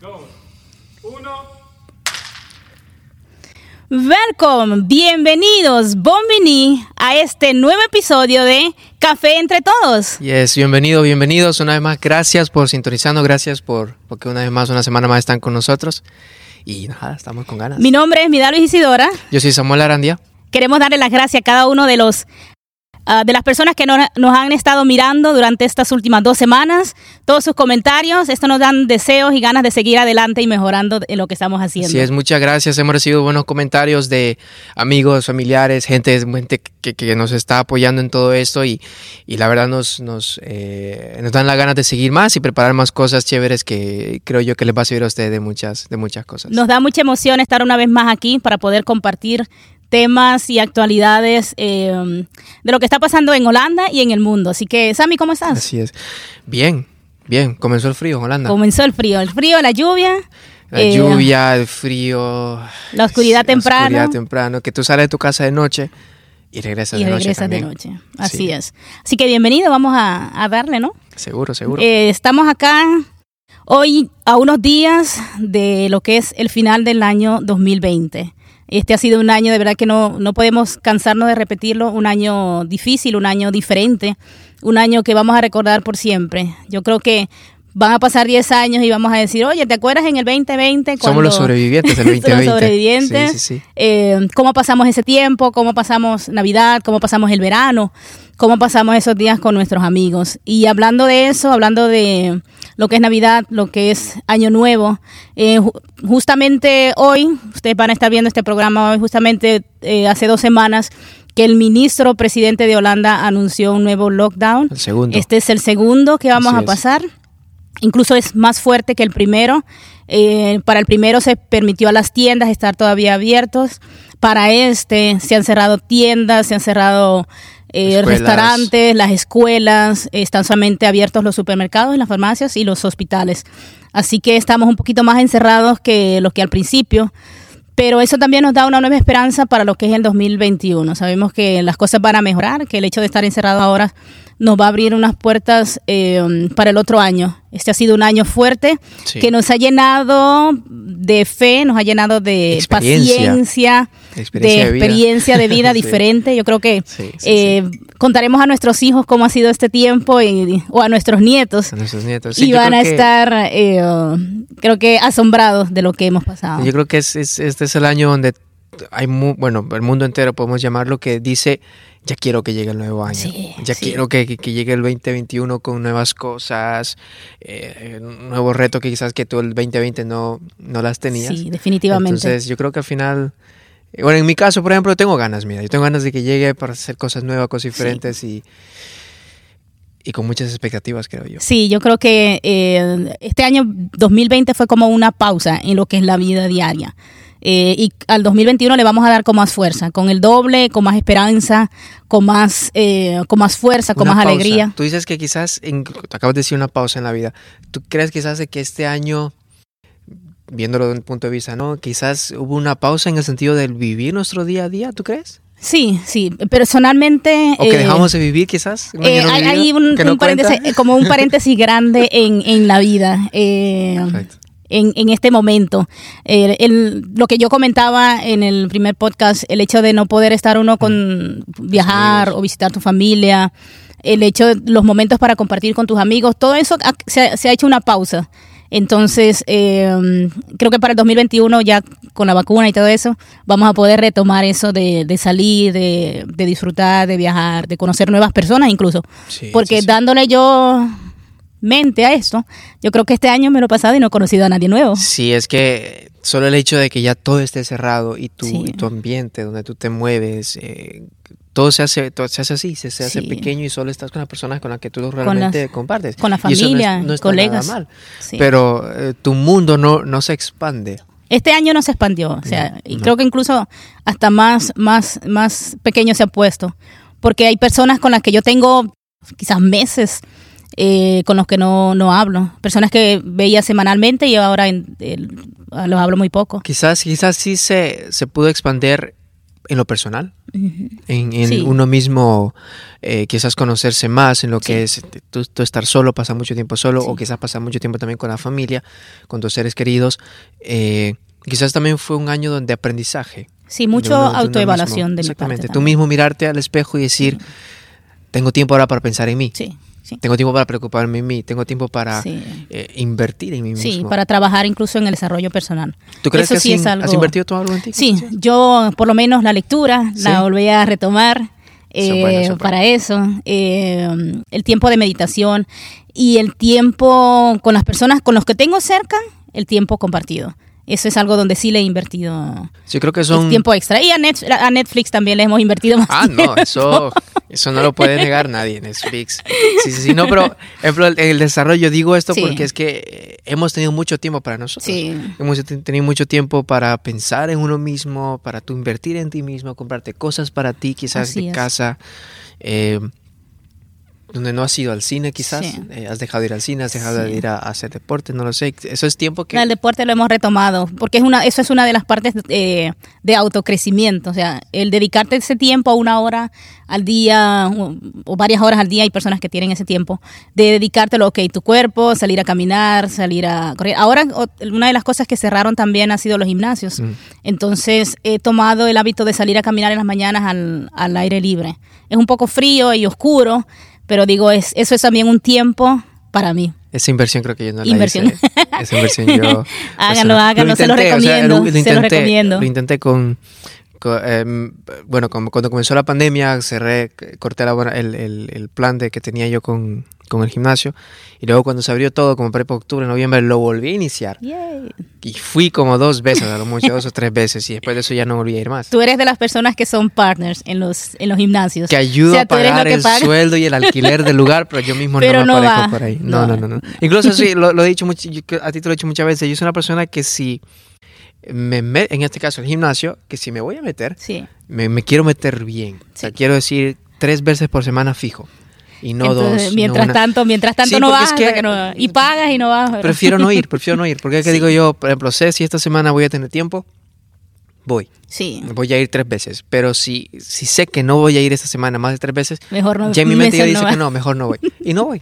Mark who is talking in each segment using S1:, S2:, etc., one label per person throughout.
S1: dos, uno.
S2: Welcome, bienvenidos, bienvenidos a este nuevo episodio de Café entre Todos.
S3: Yes, bienvenido, bienvenidos. Una vez más, gracias por sintonizarnos, gracias por porque una vez más, una semana más están con nosotros. Y nada, estamos con ganas.
S2: Mi nombre es Midalvis Isidora.
S3: Yo soy Samuel Arandia.
S2: Queremos darle las gracias a cada uno de los ah, de las personas que no- nos han estado mirando durante estas últimas dos semanas, todos sus comentarios, esto nos dan deseos y ganas de seguir adelante y mejorando en lo que estamos haciendo.
S3: Así es, muchas gracias. Hemos recibido buenos comentarios de amigos, familiares, gente, gente que, que nos está apoyando en todo esto y, y la verdad nos, nos, eh, nos dan la ganas de seguir más y preparar más cosas chéveres que creo yo que les va a servir a ustedes de muchas, de muchas cosas.
S2: Nos da mucha emoción estar una vez más aquí para poder compartir temas y actualidades eh, de lo que está pasando en Holanda y en el mundo. Así que, Sammy, ¿cómo estás?
S3: Así es. Bien, bien. Comenzó el frío en Holanda.
S2: Comenzó el frío, el frío, la lluvia.
S3: La
S2: eh,
S3: lluvia, el frío.
S2: La oscuridad
S3: sí,
S2: temprano.
S3: La oscuridad temprano. Que tú sales de tu casa de noche y regresas
S2: y
S3: de noche.
S2: regresas de
S3: también.
S2: noche. Así
S3: Sí.
S2: es. Así que bienvenido, vamos a, a darle, ¿no?
S3: Seguro, seguro.
S2: Eh, estamos acá hoy a unos días de lo que es el final del año 2020. Este ha sido un año de verdad que no, no podemos cansarnos de repetirlo, un año difícil, un año diferente, un año que vamos a recordar por siempre. Yo creo que van a pasar 10 años y vamos a decir, oye, ¿te acuerdas en el 2020?
S3: Somos los
S2: cuando-
S3: sobrevivientes del 2020.
S2: los sobrevivientes.
S3: Sí, sí, sí.
S2: Eh, cómo pasamos ese tiempo, cómo pasamos Navidad, cómo pasamos el verano, cómo pasamos esos días con nuestros amigos. Y hablando de eso, hablando de lo que es Navidad, lo que es Año Nuevo, eh, ju- justamente hoy, ustedes van a estar viendo este programa hoy, justamente eh, hace dos semanas, que el ministro presidente de Holanda anunció un nuevo lockdown.
S3: El segundo.
S2: Este es el segundo que vamos
S3: Así
S2: a
S3: es.
S2: pasar. Incluso es más fuerte que el primero. Eh, para el primero se permitió a las tiendas estar todavía abiertos. Para este se han cerrado tiendas, se han cerrado eh, restaurantes, las escuelas, están solamente abiertos los supermercados, las farmacias y los hospitales. Así que estamos un poquito más encerrados que los que al principio. Pero eso también nos da una nueva esperanza para lo que es el 2021. Sabemos que las cosas van a mejorar, que el hecho de estar encerrado ahora nos va a abrir unas puertas eh, para el otro año. Este ha sido un año fuerte
S3: Sí.
S2: que nos ha llenado de fe, nos ha llenado de
S3: Experiencia.
S2: paciencia,
S3: Experiencia de
S2: experiencia de vida
S3: Sí.
S2: diferente. Yo creo que
S3: Sí,
S2: eh, contaremos a nuestros hijos cómo ha sido este tiempo y- o a nuestros nietos
S3: A nuestros nietos.
S2: Y van a
S3: que-
S2: estar, eh, creo que asombrados de lo que hemos pasado.
S3: Yo creo que es, es- este es el año donde hay, mu- bueno, el mundo entero podemos llamarlo, que dice, ya quiero que llegue el nuevo año.
S2: Sí,
S3: ya
S2: sí.
S3: quiero que, que- que llegue el 2021 con nuevas cosas, eh, nuevos retos que quizás que tú el 2020 no, no las tenías.
S2: Sí, definitivamente.
S3: Entonces yo creo que al final, eh, bueno, en mi caso, por ejemplo, tengo ganas, mira, yo tengo ganas de que llegue para hacer cosas nuevas, cosas diferentes y, y con muchas expectativas, creo yo.
S2: Sí, yo creo que eh, este año 2020 fue como una pausa en lo que es la vida diaria. Eh, y al 2021 le vamos a dar con más fuerza, con el doble, con más esperanza, con más, eh, con más fuerza, con
S3: Una
S2: más
S3: pausa.
S2: alegría.
S3: Tú dices que quizás, en- te acabas de decir una pausa en la vida. ¿Tú crees quizás de que este año, viéndolo desde un punto de vista, ¿no? Quizás hubo una pausa en el sentido del vivir nuestro día a día, ¿tú crees?
S2: Sí, sí, personalmente...
S3: ¿O que
S2: eh,
S3: dejamos de vivir quizás? ¿Un
S2: eh, hay, un,
S3: que no
S2: un paréntesis, como un paréntesis grande en, en la vida. eh,
S3: Perfecto.
S2: En, en este momento. Eh, el- lo que yo comentaba en el primer podcast, el hecho de no poder estar uno con viajar
S3: amigos.
S2: o visitar tu familia, el hecho de los momentos para compartir con tus amigos, todo eso ha- se, ha- se ha hecho una pausa. Entonces, eh, creo que para el 2021 ya con la vacuna y todo eso, vamos a poder retomar eso de, de salir, de, de disfrutar, de viajar, de conocer nuevas personas incluso.
S3: Sí,
S2: Porque
S3: sí, sí.
S2: dándole yo mente a esto, yo creo que este año me lo he pasado y no he conocido a nadie nuevo.
S3: Sí, es que solo el hecho de que ya todo esté cerrado y tu,
S2: Sí.
S3: y tu ambiente donde tú te mueves, eh, todo se hace, todo se hace así, se, se hace
S2: Sí.
S3: pequeño y solo estás con las personas con las que tú
S2: las-
S3: realmente compartes.
S2: con la
S3: no es-
S2: familia,
S3: no está
S2: colegas.
S3: nada mal.
S2: Sí.
S3: Pero eh, tu mundo no, no se expande.
S2: Este año no se expandió, o sea,
S3: No,
S2: y creo que incluso hasta más, más, más pequeño se ha puesto, porque hay personas con las que yo tengo quizás meses eh, con los que no, no hablo, personas que veía semanalmente y ahora en- los hablo muy poco.
S3: Quizás, quizás sí se, se pudo expandir en lo personal, en, uno mismo, eh, quizás conocerse más en lo que es tú, estar solo, pasar mucho tiempo solo, o quizás pasar mucho tiempo también con la familia, con tus seres queridos. Eh, quizás también fue un año donde aprendizaje.
S2: Sí, mucho autoevaluación de,
S3: Exactamente, tú mismo mirarte al espejo y decir, tengo tiempo ahora para pensar en mí.
S2: Sí.
S3: Tengo tiempo para preocuparme en mí, tengo tiempo para eh, invertir en mí mismo.
S2: Sí, para trabajar incluso en el desarrollo personal.
S3: ¿Tú crees que sí has invertido todo algo en ti?
S2: Sí, yo por lo menos la lectura la volví a retomar. Eh, para eso, eh, el tiempo de meditación y el tiempo con las personas con los que tengo cerca, el tiempo compartido eso es algo donde sí le he invertido
S3: creo que son...
S2: tiempo extra. Y a, Netflix también le hemos invertido más
S3: Ah, no, eso, eso no lo puede negar nadie, Netflix. Sí, sí, sí, no, pero ejemplo, el, desarrollo, digo esto porque es que hemos tenido mucho tiempo para nosotros. Sí. Hemos tenido mucho tiempo para pensar en uno mismo, para tú invertir en ti mismo, comprarte cosas para ti, quizás de casa. Eh, donde no has ido al cine quizás, eh, has dejado de ir al cine, has dejado de ir a, hacer deporte, no lo sé, eso es tiempo que...
S2: el deporte lo hemos retomado, porque es una, eso es una de las partes eh, de autocrecimiento, o sea, el dedicarte ese tiempo a una hora al día o, varias horas al día, hay personas que tienen ese tiempo, de dedicártelo, ok, tu cuerpo, salir a caminar, salir a correr. Ahora, una de las cosas que cerraron también ha sido los gimnasios, mm. entonces he tomado el hábito de salir a caminar en las mañanas al, al aire libre. Es un poco frío y oscuro, pero digo, es, eso es también un tiempo para mí.
S3: Esa inversión creo que yo no la inversión. hice. Esa inversión yo...
S2: háganlo, háganlo, se lo recomiendo. se lo recomiendo.
S3: Lo intenté con... Em, bueno, cuando comenzó la pandemia, cerré, corté la, el, el, el plan de que tenía yo con, con el gimnasio. Y luego cuando se abrió todo, como prepa octubre, noviembre, lo volví a iniciar. Y fui como dos veces, a lo mucho dos o tres veces. Y después de eso ya no volví a ir más.
S2: Tú eres de las personas que son partners en los, en los gimnasios.
S3: Que ayuda a pagar el sueldo y el alquiler del lugar, pero yo mismo no me aparezco por ahí. No, no, no. no, Incluso sí, lo, he dicho mucho, a ti te lo he dicho muchas veces. Yo soy una persona que si... Me, en este caso el gimnasio, que si me voy a meter, sí. me, me, quiero meter bien. O sea, quiero decir tres veces por semana fijo y no dos.
S2: Mientras tanto, mientras tanto no vas y pagas y no vas.
S3: Prefiero no ir, prefiero no ir, porque es que digo yo, por ejemplo, sé si esta semana voy a tener tiempo, voy.
S2: Sí.
S3: Voy a ir tres veces. Pero si, si sé que no voy a ir esta semana más de tres veces,
S2: mejor no,
S3: ya mi mente ya dice que no, mejor no voy. Y no voy.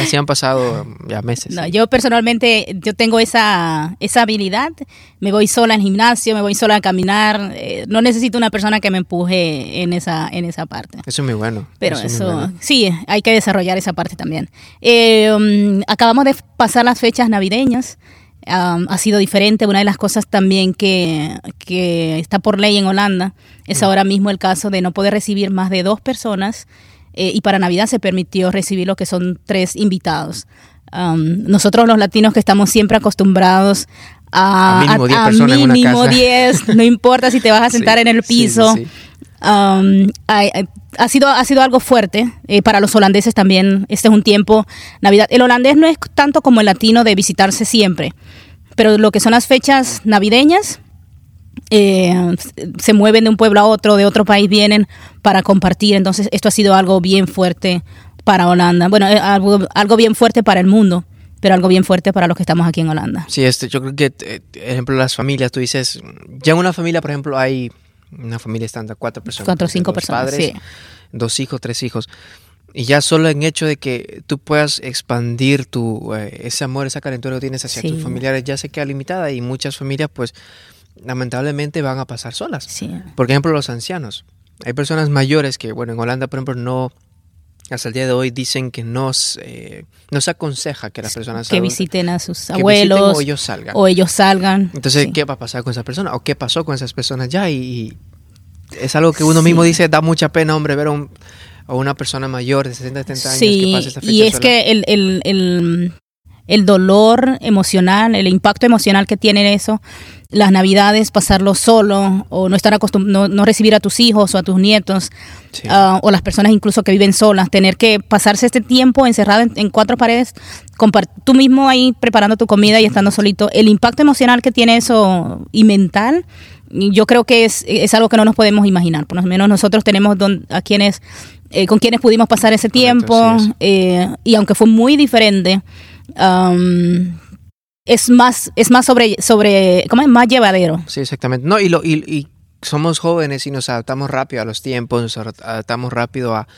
S3: Así han pasado ya meses.
S2: No, yo personalmente, yo tengo esa, esa habilidad. Me voy sola al gimnasio, me voy sola a caminar. Eh, no necesito una persona que me empuje en esa, en esa parte.
S3: Eso es muy bueno.
S2: Pero eso, sí, hay que desarrollar esa parte también. Eh, um, acabamos de pasar las fechas navideñas ha sido diferente. Una de las cosas también que, está por ley en Holanda es ahora mismo el caso de no poder recibir más de dos personas eh, y para Navidad se permitió recibir lo que son tres invitados. nosotros los latinos que estamos siempre acostumbrados a, mínimo 10 no importa si te vas a sentar en el piso. Ha, sido, ha sido algo fuerte eh, para los holandeses también. Este es un tiempo, Navidad. El holandés no es tanto como el latino de visitarse siempre, pero lo que son las fechas navideñas, eh, se mueven de un pueblo a otro, de otro país vienen para compartir. Entonces, esto ha sido algo bien fuerte para Holanda. Bueno, eh, algo, bien fuerte para el mundo pero algo bien fuerte para los que estamos aquí en Holanda.
S3: Sí, este, yo creo que, ejemplo, las familias, tú dices, ya en una familia, por ejemplo, hay una familia estándar, cuatro personas.
S2: Cuatro o cinco personas,
S3: padres, Dos hijos, tres hijos. Y ya solo en hecho de que tú puedas expandir tu, eh, ese amor, esa calentura que tienes hacia tus familiares ya se queda limitada y muchas familias pues lamentablemente van a pasar solas. Por ejemplo, los ancianos. Hay personas mayores que, bueno, en Holanda, por ejemplo, no, hasta el día de hoy dicen que no, eh, no se aconseja que las personas
S2: que visiten a sus abuelos
S3: o ellos salgan.
S2: O ellos salgan.
S3: Entonces, ¿qué va a pasar con esas personas? ¿O qué pasó con esas personas ya? Y, es algo que uno mismo dice, da mucha pena, hombre, ver a, una persona mayor de 60, 70 años que pase esta fecha
S2: Y es que el, el, el, el dolor emocional, el impacto emocional que tiene eso, las navidades, pasarlo solo o no estar acostumbrado, no, recibir a tus hijos o a tus nietos ah, o las personas incluso que viven solas, tener que pasarse este tiempo encerrado en, cuatro paredes, tú mismo ahí preparando tu comida y estando solito, el impacto emocional que tiene eso y mental, yo creo que es, es algo que no nos podemos imaginar, por lo menos nosotros tenemos a quienes, eh, con quienes pudimos pasar ese tiempo eh, y aunque fue muy diferente, es más, es más sobre, sobre, ¿cómo es? Más llevadero.
S3: Sí, exactamente. No, y, lo, y, somos jóvenes y nos adaptamos rápido a los tiempos, nos adaptamos rápido a,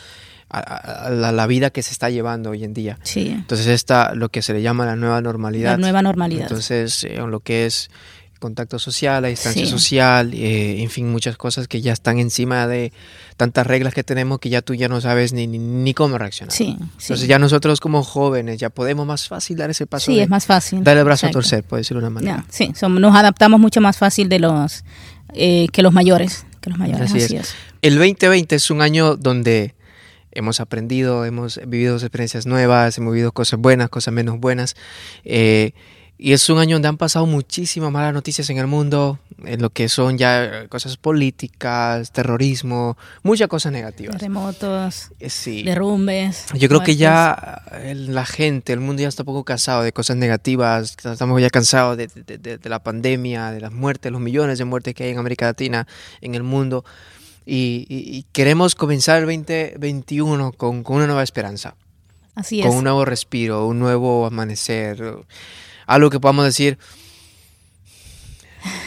S3: a, la, vida que se está llevando hoy en día.
S2: Sí.
S3: Entonces esta, lo que se le llama la nueva normalidad.
S2: La nueva normalidad.
S3: Entonces, eh, lo que es contacto social, la distancia social, eh, en fin, muchas cosas que ya están encima de tantas reglas que tenemos que ya tú ya no sabes ni, ni, cómo reaccionar.
S2: Sí,
S3: Entonces ya nosotros como jóvenes ya podemos más fácil dar ese paso.
S2: Sí, es más fácil.
S3: Dar el brazo a torcer, puede decirlo de una manera.
S2: sí, nos adaptamos mucho más fácil de los eh, que los mayores. Que los mayores
S3: así, es. El 2020 es un año donde hemos aprendido, hemos vivido experiencias nuevas, hemos vivido cosas buenas, cosas menos buenas. Eh, y es un año donde han pasado muchísimas malas noticias en el mundo, en lo que son ya cosas políticas, terrorismo, muchas cosas negativas.
S2: Terremotos,
S3: eh,
S2: derrumbes.
S3: Yo creo que ya la gente, el mundo ya está un poco cansado de cosas negativas, estamos ya cansados de, de la pandemia, de las muertes, los millones de muertes que hay en América Latina, en el mundo y, queremos comenzar el 2021 con, con, una nueva esperanza.
S2: Así
S3: es. Con un nuevo respiro, un nuevo amanecer, algo que podamos decir.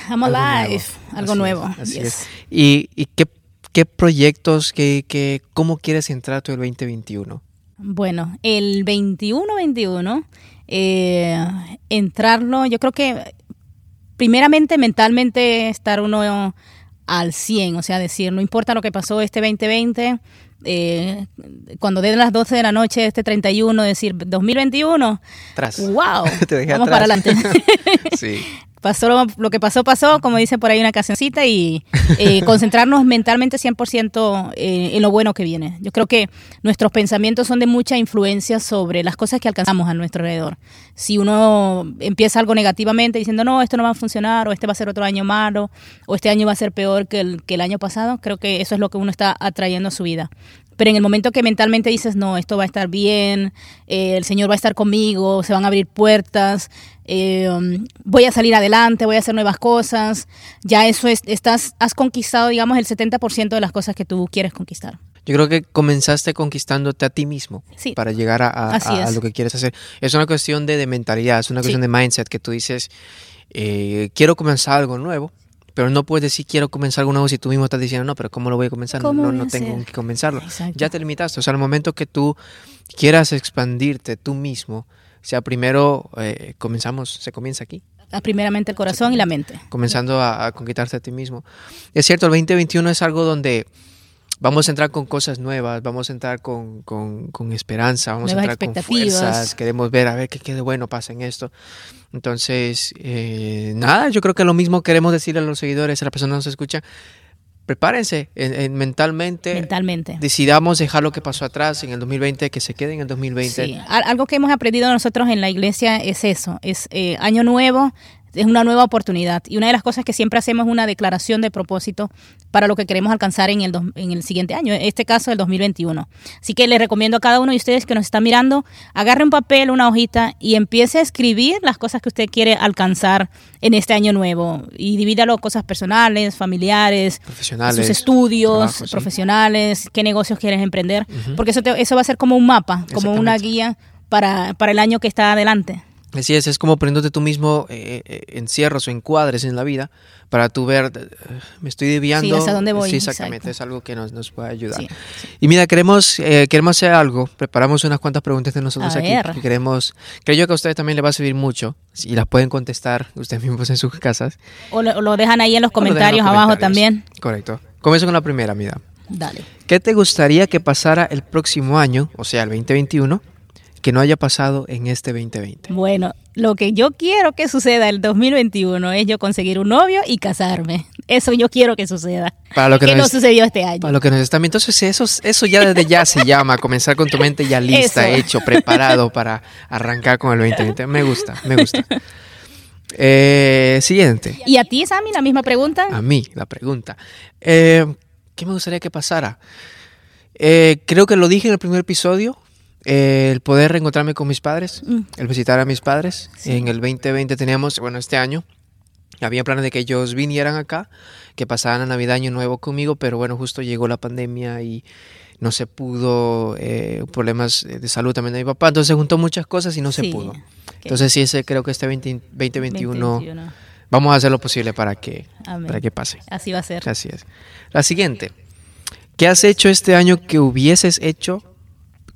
S2: I'm alive, algo nuevo.
S3: así es. ¿Y, y qué, qué, proyectos, qué, qué, cómo quieres entrar tú el 2021?
S2: Bueno, el 21-21, eh, entrarlo, yo creo que primeramente mentalmente estar uno al 100, o sea, decir, no importa lo que pasó este 2020, eh, cuando den las 12 de la noche, este 31, decir 2021,
S3: Tras.
S2: wow, vamos para adelante.
S3: sí
S2: pasó lo, que pasó, pasó, como dice por ahí una cancioncita, y eh, concentrarnos mentalmente 100% eh, en lo bueno que viene. Yo creo que nuestros pensamientos son de mucha influencia sobre las cosas que alcanzamos a nuestro alrededor. Si uno empieza algo negativamente diciendo, no, esto no va a funcionar, o este va a ser otro año malo, o este año va a ser peor que el, que el año pasado, creo que eso es lo que uno está atrayendo a su vida. Pero en el momento que mentalmente dices, no, esto va a estar bien, eh, el Señor va a estar conmigo, se van a abrir puertas, eh, voy a salir adelante, voy a hacer nuevas cosas, ya eso es, estás, has conquistado, digamos, el 70% de las cosas que tú quieres conquistar.
S3: Yo creo que comenzaste conquistándote a ti mismo para llegar a, lo que quieres hacer. Es una cuestión de, mentalidad, es una cuestión de mindset que tú dices, eh, quiero comenzar algo nuevo, pero no puedes decir quiero comenzar algo nuevo si tú mismo estás diciendo, no, pero ¿cómo lo voy a comenzar? No, no tengo que comenzarlo. Ya te limitaste. O sea, al momento que tú quieras expandirte tú mismo, o sea, primero eh, comenzamos, se comienza aquí.
S2: Primeramente el corazón y la mente.
S3: Comenzando a, a conquistarte a ti mismo. Es cierto, el 2021 es algo donde vamos a entrar con cosas nuevas, vamos a entrar con, con, esperanza, vamos a entrar con fuerzas, queremos ver a ver qué, qué de bueno pasa en esto. Entonces, eh, nada, yo creo que lo mismo queremos decirle a los seguidores, a las personas que nos escuchan, prepárense en, mentalmente.
S2: Mentalmente.
S3: Decidamos dejar lo que pasó atrás en el 2020, que se quede en el 2020.
S2: Sí. Algo que hemos aprendido nosotros en la iglesia es eso, es eh, año nuevo, es una nueva oportunidad. Y una de las cosas que siempre hacemos es una declaración de propósito para lo que queremos alcanzar en el, en el siguiente año, en este caso el 2021. Así que les recomiendo a cada uno de ustedes que nos están mirando, agarre un papel, una hojita y empiece a escribir las cosas que usted quiere alcanzar en este año nuevo. Y divídalo cosas personales, familiares,
S3: profesionales,
S2: sus estudios, profesionales, qué negocios quieres emprender. Porque eso, eso va a ser como un mapa, como una guía para, para el año que está adelante.
S3: Así es, es como poniéndote tú mismo eh, eh, encierros o encuadres en la vida para tú ver, eh, me estoy desviando.
S2: Sí, dónde voy.
S3: Sí, exactamente, es algo que nos, nos puede ayudar. Y mira, queremos, queremos hacer algo, preparamos unas cuantas preguntas de nosotros aquí. Que queremos, creo yo que a ustedes también les va a servir mucho y las pueden contestar ustedes mismos en sus casas.
S2: O lo, dejan ahí en los comentarios, abajo también.
S3: Correcto. Comienzo con la primera, mira.
S2: Dale.
S3: ¿Qué te gustaría que pasara el próximo año, o sea, el 2021? Que no haya pasado en este 2020?
S2: Bueno, lo que yo quiero que suceda el 2021 es yo conseguir un novio y casarme. Eso yo quiero que suceda.
S3: Para lo que,
S2: no sucedió este año.
S3: Para lo que nos viendo. Entonces, eso, eso ya desde ya se llama comenzar con tu mente ya lista, hecho, preparado para arrancar con el 2020. Me gusta, me gusta. Eh, siguiente.
S2: ¿Y a ti, Sammy, la misma pregunta?
S3: A mí, la pregunta. Eh, ¿Qué me gustaría que pasara? Eh, creo que lo dije en el primer episodio el poder reencontrarme con mis padres, mm. el visitar a mis padres. En el 2020 teníamos, bueno, este año, había planes de que ellos vinieran acá, que pasaran a Navidad Año Nuevo conmigo, pero bueno, justo llegó la pandemia y no se pudo, eh, problemas de salud también de mi papá, entonces se juntó muchas cosas y no se pudo. Entonces sí, ese creo que este 2021 vamos a hacer lo posible para que,
S2: Amén.
S3: para que pase.
S2: Así va a ser.
S3: Así es. La siguiente. ¿Qué has hecho este año que hubieses hecho?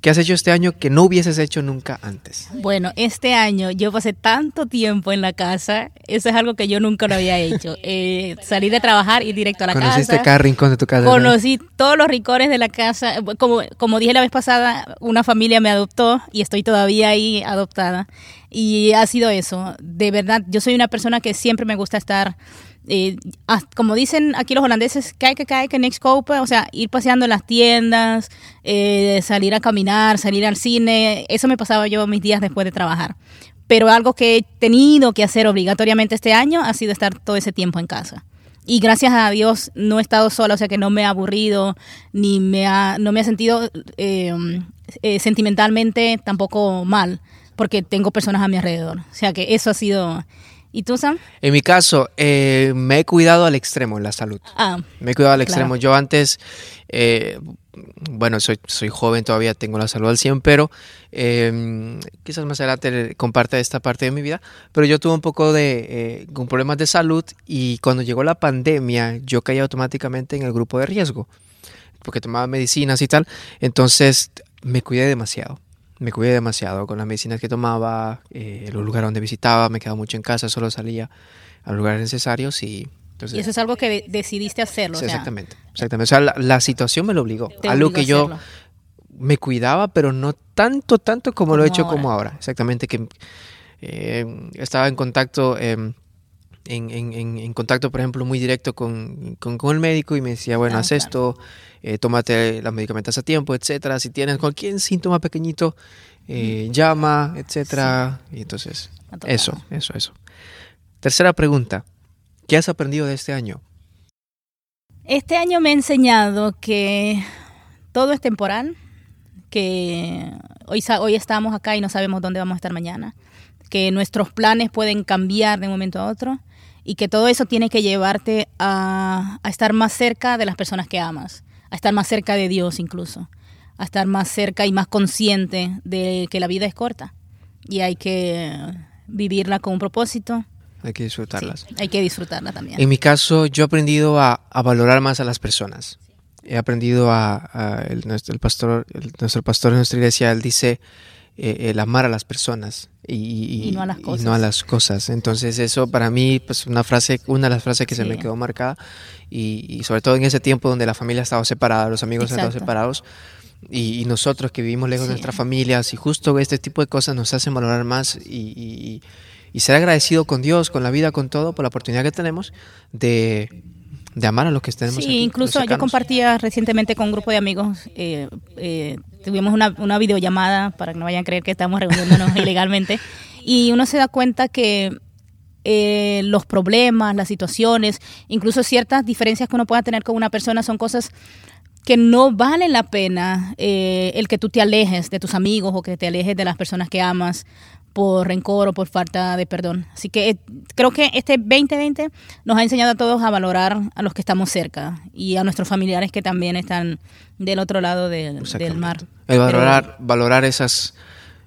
S3: ¿Qué has hecho este año que no hubieses hecho nunca antes?
S2: Bueno, este año yo pasé tanto tiempo en la casa, eso es algo que yo nunca lo había hecho. Eh, salir de trabajar y directo a la
S3: Conociste
S2: casa.
S3: cada rincón de tu casa. ¿no?
S2: Conocí todos los rincones de la casa. Como, como dije la vez pasada, una familia me adoptó y estoy todavía ahí adoptada. Y ha sido eso. De verdad, yo soy una persona que siempre me gusta estar, eh, como dicen aquí los holandeses, kijken, kijken, niks kopen. O sea, ir paseando en las tiendas, eh, salir a caminar, salir al cine. Eso me pasaba yo mis días después de trabajar. Pero algo que he tenido que hacer obligatoriamente este año ha sido estar todo ese tiempo en casa. Y gracias a Dios no he estado sola, o sea que no me ha aburrido, ni me ha, no me ha sentido eh, eh, sentimentalmente tampoco mal, porque tengo personas a mi alrededor. O sea que eso ha sido... ¿Y tú, Sam?
S3: En mi caso, eh, me he cuidado al extremo en la salud.
S2: Ah,
S3: Me he cuidado al
S2: Claro.
S3: extremo. Yo antes, eh, bueno, soy, soy joven todavía, tengo la salud al 100, pero eh, quizás más adelante comparte esta parte de mi vida. Pero yo tuve un poco de eh, con problemas de salud y cuando llegó la pandemia, yo caí automáticamente en el grupo de riesgo, porque tomaba medicinas y tal. Entonces me cuidé demasiado. Me cuidé demasiado con las medicinas que tomaba, eh, los lugares donde visitaba, me quedaba mucho en casa, solo salía a los lugares necesarios y entonces
S2: y eso es algo que de- decidiste hacerlo. o
S3: Sí,
S2: sea,
S3: exactamente, exactamente. O sea, la, la situación me lo obligó. Algo que yo
S2: hacerlo.
S3: me cuidaba, pero no tanto, tanto como, lo he hecho
S2: ahora.
S3: como ahora. Exactamente, que eh, estaba en contacto, eh, en, en- en- en contacto, por ejemplo, muy directo con, con- con el médico y me decía, bueno,
S2: Ah,
S3: haz
S2: claro.
S3: esto, eh, tómate los medicamentos a tiempo, etcétera. Si tienes cualquier síntoma pequeñito, eh, llama, etcétera. Y entonces, eso, eso, eso. Tercera pregunta. ¿Qué has aprendido de este año?
S2: Este año me ha enseñado que todo es temporal, que hoy, hoy estamos acá y no sabemos dónde vamos a estar mañana, que nuestros planes pueden cambiar de un momento a otro y que todo eso tiene que llevarte a, a estar más cerca de las personas que amas, a estar más cerca de Dios incluso, a estar más cerca y más consciente de que la vida es corta y hay que vivirla con un propósito,
S3: Hay que disfrutarlas.
S2: Sí, hay que disfrutarla también.
S3: En mi caso, yo he aprendido a, a valorar más a las personas. He aprendido a, a el, nuestro, el pastor, el- nuestro pastor en nuestra iglesia, él dice eh, el amar a las personas y,
S2: Y no a las
S3: y
S2: cosas.
S3: no a las cosas. Entonces eso para mí, pues una frase, una de las frases que se me quedó marcada y, y sobre todo en ese tiempo donde la familia estaba separada, los amigos estaban
S2: Exacto.
S3: separados y, nosotros que vivimos lejos de nuestras familias y justo este tipo de cosas nos hacen valorar más y, ser agradecido con Dios, con la vida, con todo, por la oportunidad que tenemos de, de amar a los que tenemos
S2: Sí,
S3: aquí,
S2: incluso yo compartía recientemente con un grupo de amigos, eh, eh, tuvimos una, una videollamada para que no vayan a creer que estamos reuniéndonos ilegalmente. Y uno se da cuenta que eh, los problemas, las situaciones, incluso ciertas diferencias que uno pueda tener con una persona son cosas que no valen la pena eh, el que tú te alejes de tus amigos o que te alejes de las personas que amas por rencor o por falta de perdón. Así que eh, creo que este 2020 nos ha enseñado a todos a valorar a los que estamos cerca y a nuestros familiares que también están del otro lado del, del mar.
S3: El valorar, valorar esas,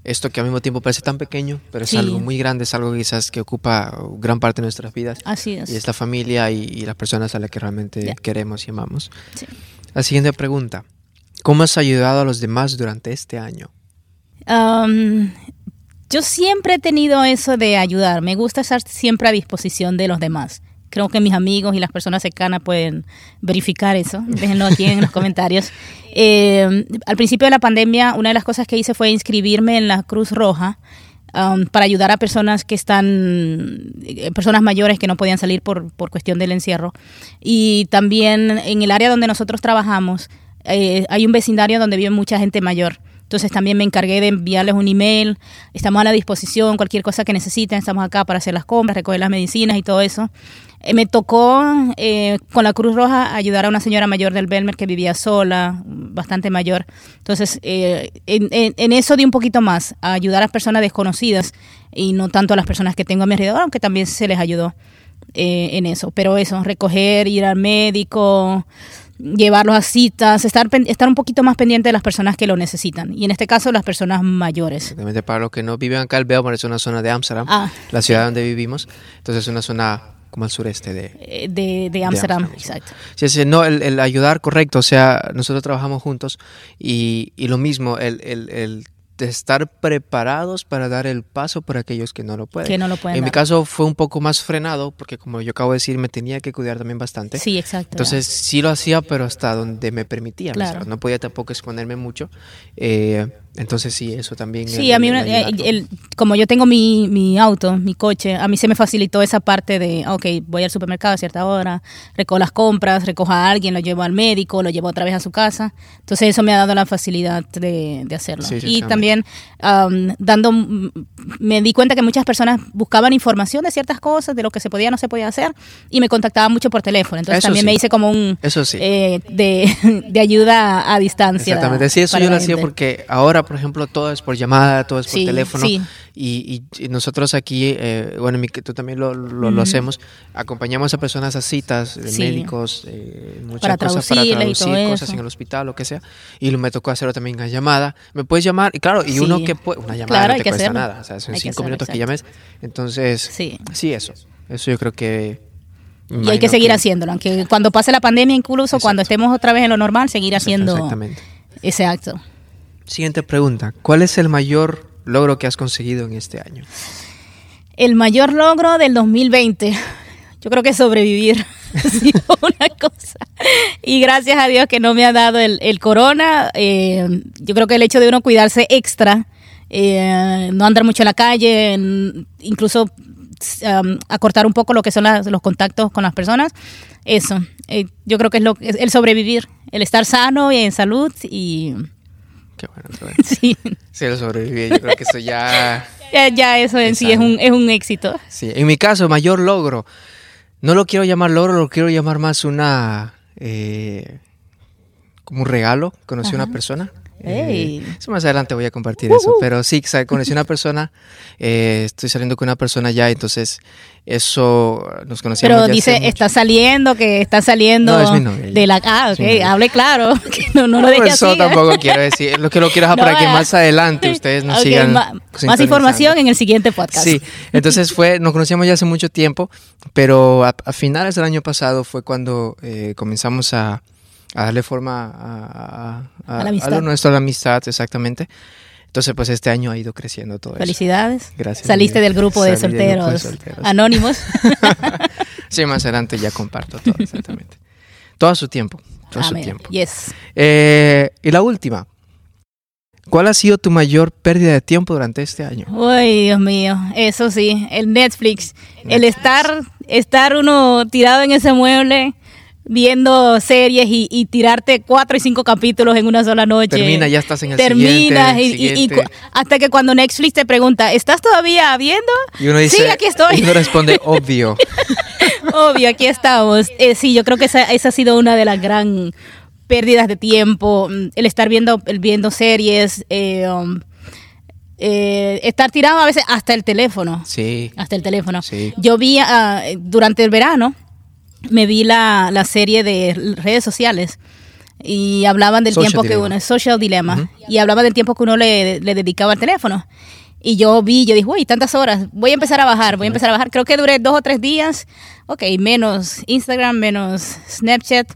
S3: esto que al mismo tiempo parece tan pequeño, pero es
S2: Sí.
S3: algo muy grande, es algo quizás que ocupa gran parte de nuestras vidas.
S2: Así es.
S3: Y es la familia y, y las personas a las que realmente
S2: Ya.
S3: queremos y amamos.
S2: Sí.
S3: La siguiente pregunta. ¿Cómo has ayudado a los demás durante este año?
S2: Um, yo siempre he tenido eso de ayudar. Me gusta estar siempre a disposición de los demás. Creo que mis amigos y las personas cercanas pueden verificar eso. Déjenlo aquí en los comentarios. Eh, al principio de la pandemia, una de las cosas que hice fue inscribirme en la Cruz Roja um, para ayudar a personas que están, eh, personas mayores que no podían salir por, por cuestión del encierro. Y también en el área donde nosotros trabajamos, eh, hay un vecindario donde vive mucha gente mayor. Entonces también me encargué de enviarles un email. Estamos a la disposición, cualquier cosa que necesiten, estamos acá para hacer las compras, recoger las medicinas y todo eso. Eh, me tocó eh, con la Cruz Roja ayudar a una señora mayor del Belmer que vivía sola, bastante mayor. Entonces, eh, en, en- en eso di un poquito más, ayudar a personas desconocidas y no tanto a las personas que tengo a mi alrededor, aunque también se les ayudó eh, en eso. Pero eso, recoger, ir al médico, llevarlos a citas, estar, estar un poquito más pendiente de las personas que lo necesitan. Y en este caso, las personas mayores.
S3: Exactamente, para los que no viven acá, el Belmar es una zona de Ámsterdam,
S2: Ah,
S3: la ciudad donde vivimos. Entonces es una zona como al sureste de...
S2: Eh, de, de Amsterdam, exacto.
S3: Sí, sí, no, el, el, ayudar, correcto, o sea, nosotros trabajamos juntos y, y lo mismo, el, el, el de estar preparados para dar el paso por aquellos que no lo pueden.
S2: Que no lo pueden
S3: en
S2: dar.
S3: mi caso fue un poco más frenado porque como yo acabo de decir, me tenía que cuidar también bastante.
S2: Sí, exacto.
S3: Entonces ya. sí lo hacía, pero hasta donde me permitía.
S2: Claro.
S3: No podía tampoco exponerme mucho. Eh, entonces sí, eso también.
S2: Sí, a mí, el, el, como yo tengo mi, mi, auto, mi coche, a mí se me facilitó esa parte de, ok, voy al supermercado a cierta hora, recojo las compras, recojo a alguien, lo llevo al médico, lo llevo otra vez a su casa. Entonces eso me ha dado la facilidad de, de hacerlo.
S3: Sí,
S2: y también um, dando, me di cuenta que muchas personas buscaban información de ciertas cosas, de lo que se podía o no se podía hacer, y me contactaban mucho por teléfono. Entonces
S3: eso
S2: también
S3: sí.
S2: me hice como un
S3: eso sí.
S2: eh, de, de, ayuda a, a distancia.
S3: Exactamente, sí, eso yo lo hacía porque ahora, por ejemplo, todo es por llamada, todo es por
S2: sí,
S3: teléfono.
S2: Sí.
S3: Y, y, y, nosotros aquí, eh, bueno, tú también lo, lo, uh -huh. lo, hacemos, acompañamos a personas a citas de
S2: sí.
S3: médicos, eh, muchas
S2: para
S3: cosas para traducir cosas
S2: eso.
S3: en el hospital, lo que sea. Y me tocó hacerlo también a llamada. Me puedes llamar, y claro, y uno que puede, una llamada
S2: claro,
S3: no te cuesta
S2: hacerlo.
S3: nada, o sea, son
S2: hay
S3: cinco minutos
S2: hacerlo,
S3: que llames. Entonces,
S2: sí.
S3: sí, eso. Eso yo creo que
S2: y hay que seguir que... haciéndolo, aunque cuando pase la pandemia, incluso Exacto. cuando estemos otra vez en lo normal, seguir haciendo ese acto.
S3: Siguiente pregunta, ¿cuál es el mayor logro que has conseguido en este año?
S2: El mayor logro del 2020, yo creo que sobrevivir ha sido una cosa. Y gracias a Dios que no me ha dado el, el corona, eh, yo creo que el hecho de uno cuidarse extra, eh, no andar mucho en la calle, incluso um, acortar un poco lo que son las, los contactos con las personas, eso, eh, yo creo que es lo, el sobrevivir, el estar sano y en salud y...
S3: Qué bueno, qué bueno.
S2: Sí.
S3: Sí, el sobrevivir, yo creo que eso ya...
S2: ya, ya, eso en sí es un, es un éxito.
S3: Sí, en mi caso, mayor logro, no lo quiero llamar logro, lo quiero llamar más una... Eh, como un regalo, conocí a una persona
S2: Hey.
S3: Eh, eso más adelante voy a compartir uh -huh. eso, pero sí, conocí a una persona, eh, estoy saliendo con una persona ya, entonces eso nos conocíamos.
S2: Pero dice, está saliendo, que está saliendo
S3: no, es mi novia,
S2: de la... Ah, ok, hable claro, que no, no,
S3: no
S2: lo deje
S3: Eso
S2: así.
S3: tampoco quiero decir, lo que lo quiero dejar
S2: No,
S3: para que más adelante ustedes nos
S2: Ok,
S3: sigan
S2: más información en el siguiente podcast.
S3: Sí, entonces fue, nos conocíamos ya hace mucho tiempo, pero a, a finales del año pasado fue cuando eh, comenzamos a, a darle forma a, a,
S2: A la amistad.
S3: lo nuestro, a la amistad, exactamente. Entonces, pues este año ha ido creciendo todo
S2: Felicidades.
S3: Gracias,
S2: Saliste del grupo de
S3: grupo
S2: solteros, anónimos.
S3: eso. sí, más adelante ya comparto todo, exactamente. Todo a su tiempo, todo a su
S2: Amén.
S3: tiempo.
S2: Yes.
S3: Eh, y la última. ¿Cuál ha sido tu mayor pérdida de tiempo durante este año?
S2: Uy, Dios mío, eso sí, el Netflix, el
S3: Netflix.
S2: estar, estar uno tirado en ese mueble viendo series y, y tirarte cuatro y cinco capítulos en una sola noche.
S3: Termina, ya estás en el
S2: Terminas
S3: siguiente,
S2: y, y- y
S3: siguiente.
S2: cu- hasta que cuando Netflix te pregunta, ¿estás todavía viendo?
S3: Y uno dice,
S2: sí, aquí estoy.
S3: Y uno responde, obvio.
S2: Obvio, aquí estamos. Eh, sí, yo creo que esa, esa ha sido una de las gran pérdidas de tiempo, mm, el estar viendo, el viendo series, eh, um, eh, estar tirado a veces hasta el teléfono.
S3: Sí.
S2: Hasta el teléfono.
S3: Sí.
S2: Yo vi ah, durante el verano, me vi la, la serie de redes sociales y hablaban del
S3: Social
S2: tiempo que uno, Social Dilemma, y hablaban del tiempo que uno le, le dedicaba al teléfono. Y yo vi, yo dije, uy, tantas horas, voy a empezar a bajar, voy a empezar a bajar. Creo que duré dos o tres días, ok, menos Instagram, menos Snapchat,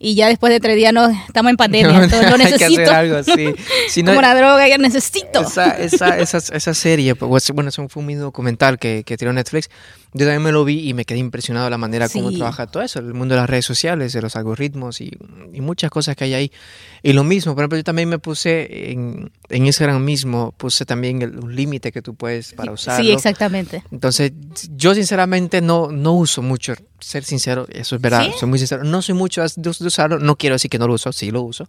S2: y ya después de tres días no, estamos en pandemia, entonces lo
S3: Hay que
S2: necesito.
S3: hacer algo, sí. Si no-
S2: Como la droga, ya necesito.
S3: esa, esa, esa, esa serie, pues, bueno, fue un documental que, que tiró Netflix. Yo también me lo vi y me quedé impresionado de la manera como
S2: Sí.
S3: trabaja todo eso, el mundo de las redes sociales, de los algoritmos y, y muchas cosas que hay ahí. Y lo mismo, por ejemplo, yo también me puse en, en Instagram mismo, puse también el, un límite que tú puedes para usarlo.
S2: Sí, exactamente.
S3: Entonces, yo sinceramente no, no uso mucho, ser sincero, eso es verdad,
S2: ¿Sí?
S3: soy muy sincero, no soy mucho de, de usarlo, no quiero decir que no lo uso, sí lo uso,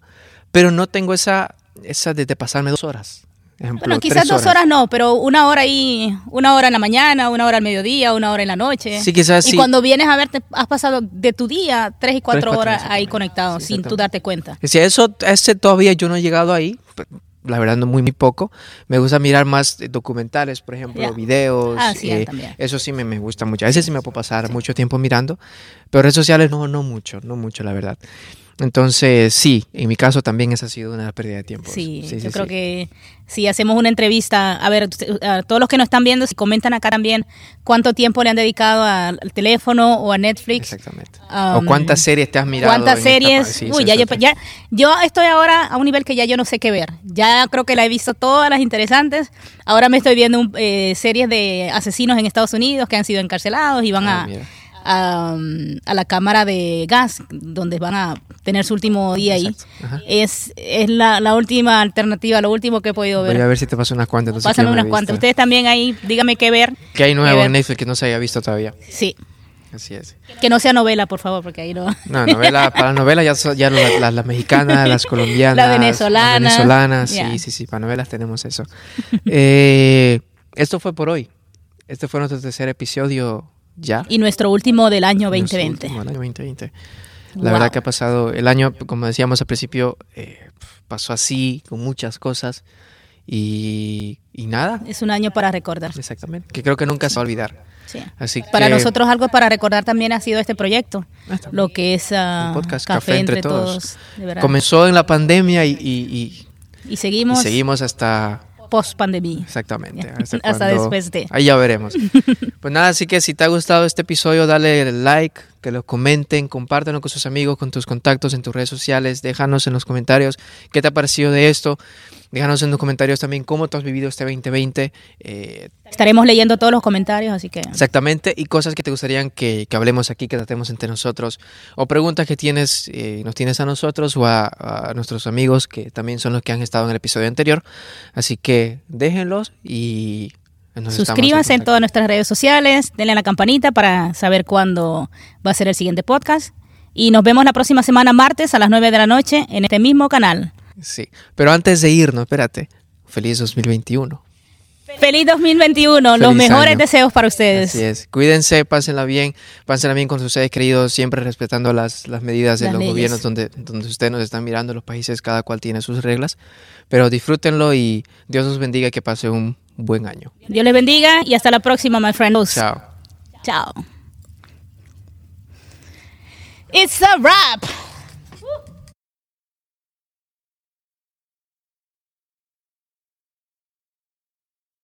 S3: pero no tengo esa, esa de, de pasarme dos horas. Ejemplo,
S2: Bueno, quizás dos horas no, pero una hora ahí, una hora en la mañana, una hora al mediodía, una hora en la noche.
S3: Sí, quizás
S2: y
S3: sí.
S2: cuando vienes a verte, has pasado de tu día tres y cuatro,
S3: cuatro,
S2: horas ahí conectado
S3: Sí,
S2: sin tú darte cuenta.
S3: Si eso, ese todavía yo no he llegado ahí, la verdad no muy, muy poco. Me gusta mirar más documentales, por ejemplo, videos.
S2: Ah, sí,
S3: eh,
S2: también.
S3: eso sí me, me gusta mucho. A veces sí me puedo pasar mucho tiempo mirando, pero redes sociales no, no mucho, no mucho, la verdad. Entonces, sí, en mi caso también esa ha sido una pérdida de tiempo.
S2: Sí, yo creo que si hacemos una entrevista, a ver, a todos los que nos están viendo, si comentan acá también cuánto tiempo le han dedicado al teléfono o a Netflix.
S3: Exactamente. o cuántas series te has mirado.
S2: Cuántas series. Uy, ya yo, ya yo estoy ahora a un nivel que ya yo no sé qué ver. Ya creo que la he visto todas las interesantes. Ahora me estoy viendo eh, series de asesinos en Estados Unidos que han sido encarcelados y van ah, a a, la cámara de gas, donde van a tener su último día ahí. Es, es la, la, última alternativa, lo último que he podido ver.
S3: Voy a ver si te paso unas cuantas.
S2: Pasan unas cuantas. Ustedes también ahí, dígame qué ver.
S3: Que hay nuevo en Netflix que no se haya visto todavía.
S2: Sí.
S3: Así es.
S2: Que no sea novela, por favor, porque ahí no.
S3: No, novela, para novela ya, ya las, las, mexicanas, las colombianas.
S2: La venezolana.
S3: Las venezolanas, sí, sí, sí, para novelas tenemos eso. eh, esto fue por hoy. Este fue nuestro tercer episodio ya.
S2: Y nuestro último del año 2020.
S3: el año 2020. La verdad que ha pasado, el año, como decíamos al principio, eh, pasó así, con muchas cosas. Y, y, nada.
S2: Es un año para recordar.
S3: Exactamente. Que creo que nunca se va a olvidar.
S2: Sí. Así para nosotros algo para recordar también ha sido este proyecto. Lo que es uh,
S3: podcast Café, entre, todos. Comenzó en la pandemia y, y,
S2: y seguimos.
S3: Y seguimos hasta
S2: post pandemia.
S3: Exactamente.
S2: Hasta, después de.
S3: Ahí ya veremos. pues nada, así que si te ha gustado este episodio, dale like, que lo comenten, compártanlo con sus amigos, con tus contactos en tus redes sociales, déjanos en los comentarios qué te ha parecido de esto. Déjanos en los comentarios también cómo tú has vivido este 2020.
S2: Eh, Estaremos leyendo todos los comentarios, así que...
S3: Exactamente, y cosas que te gustarían que, hablemos aquí, que tratemos entre nosotros, o preguntas que tienes, eh, nos tienes a nosotros o a, nuestros amigos, que también son los que han estado en el episodio anterior. Así que déjenlos y...
S2: Suscríbanse en, en todas nuestras redes sociales, denle a la campanita para saber cuándo va a ser el siguiente podcast. Y nos vemos la próxima semana, martes, a las 9 de la noche, en este mismo canal.
S3: Sí, pero antes de irnos, espérate, feliz 2021.
S2: Feliz 2021, los mejores deseos para ustedes.
S3: Así es, cuídense, pásenla bien, pásenla bien con sus seres queridos, siempre respetando las, las medidas de los gobiernos donde, donde ustedes nos están mirando, los países, cada cual tiene sus reglas, pero disfrútenlo y Dios los bendiga que pase un buen año.
S2: Dios les bendiga y hasta la próxima, my friends.
S3: Chao.
S2: Chao. It's a wrap.